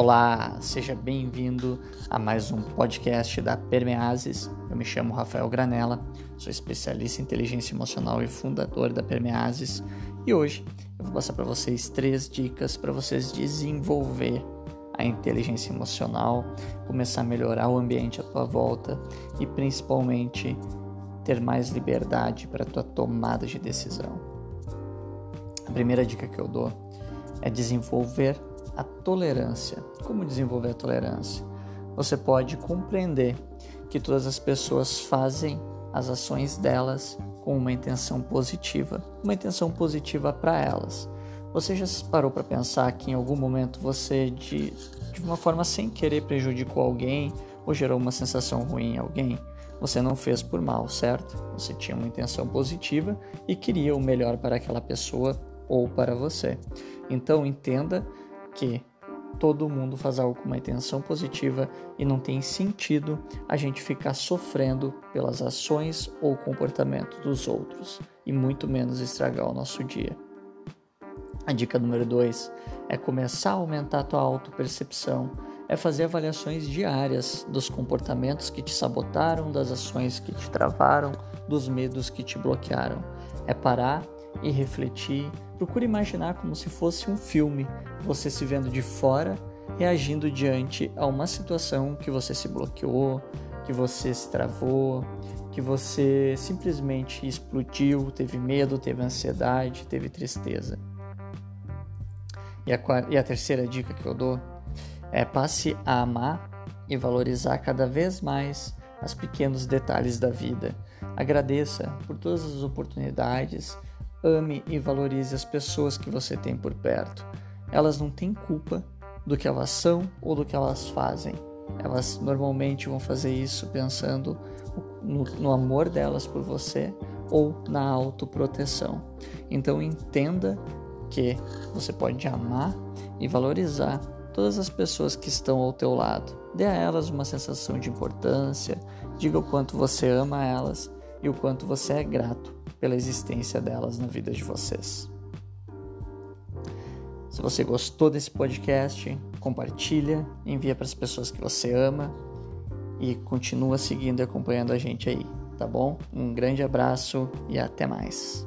Olá, seja bem-vindo a mais um podcast da Permeases. Eu me chamo Rafael Granella, sou especialista em inteligência emocional e fundador da Permeases e hoje eu vou passar para vocês três dicas para vocês desenvolver a inteligência emocional, começar a melhorar o ambiente à tua volta e principalmente ter mais liberdade para tua tomada de decisão. A primeira dica que eu dou é desenvolver a tolerância. Como desenvolver a tolerância? Você pode compreender que todas as pessoas fazem as ações delas com uma intenção positiva, uma intenção positiva para elas. Você já parou para pensar que em algum momento você, de, de uma forma sem querer, prejudicou alguém ou gerou uma sensação ruim em alguém? Você não fez por mal, certo? Você tinha uma intenção positiva e queria o melhor para aquela pessoa ou para você. Então entenda que todo mundo faz algo com uma intenção positiva e não tem sentido a gente ficar sofrendo pelas ações ou comportamento dos outros e muito menos estragar o nosso dia. A dica número 2 é começar a aumentar a tua autopercepção, é fazer avaliações diárias dos comportamentos que te sabotaram, das ações que te travaram, dos medos que te bloquearam. É parar e refletir. Procure imaginar como se fosse um filme, você se vendo de fora, reagindo diante a uma situação que você se bloqueou, que você se travou, que você simplesmente explodiu, teve medo, teve ansiedade, teve tristeza. E a, e a terceira dica que eu dou é passe a amar e valorizar cada vez mais os pequenos detalhes da vida. Agradeça por todas as oportunidades Ame e valorize as pessoas que você tem por perto. Elas não têm culpa do que elas são ou do que elas fazem. Elas normalmente vão fazer isso pensando no, no amor delas por você ou na autoproteção. Então entenda que você pode amar e valorizar todas as pessoas que estão ao teu lado. Dê a elas uma sensação de importância, diga o quanto você ama elas e o quanto você é grato pela existência delas na vida de vocês. Se você gostou desse podcast, compartilha, envia para as pessoas que você ama e continua seguindo e acompanhando a gente aí, tá bom? Um grande abraço e até mais.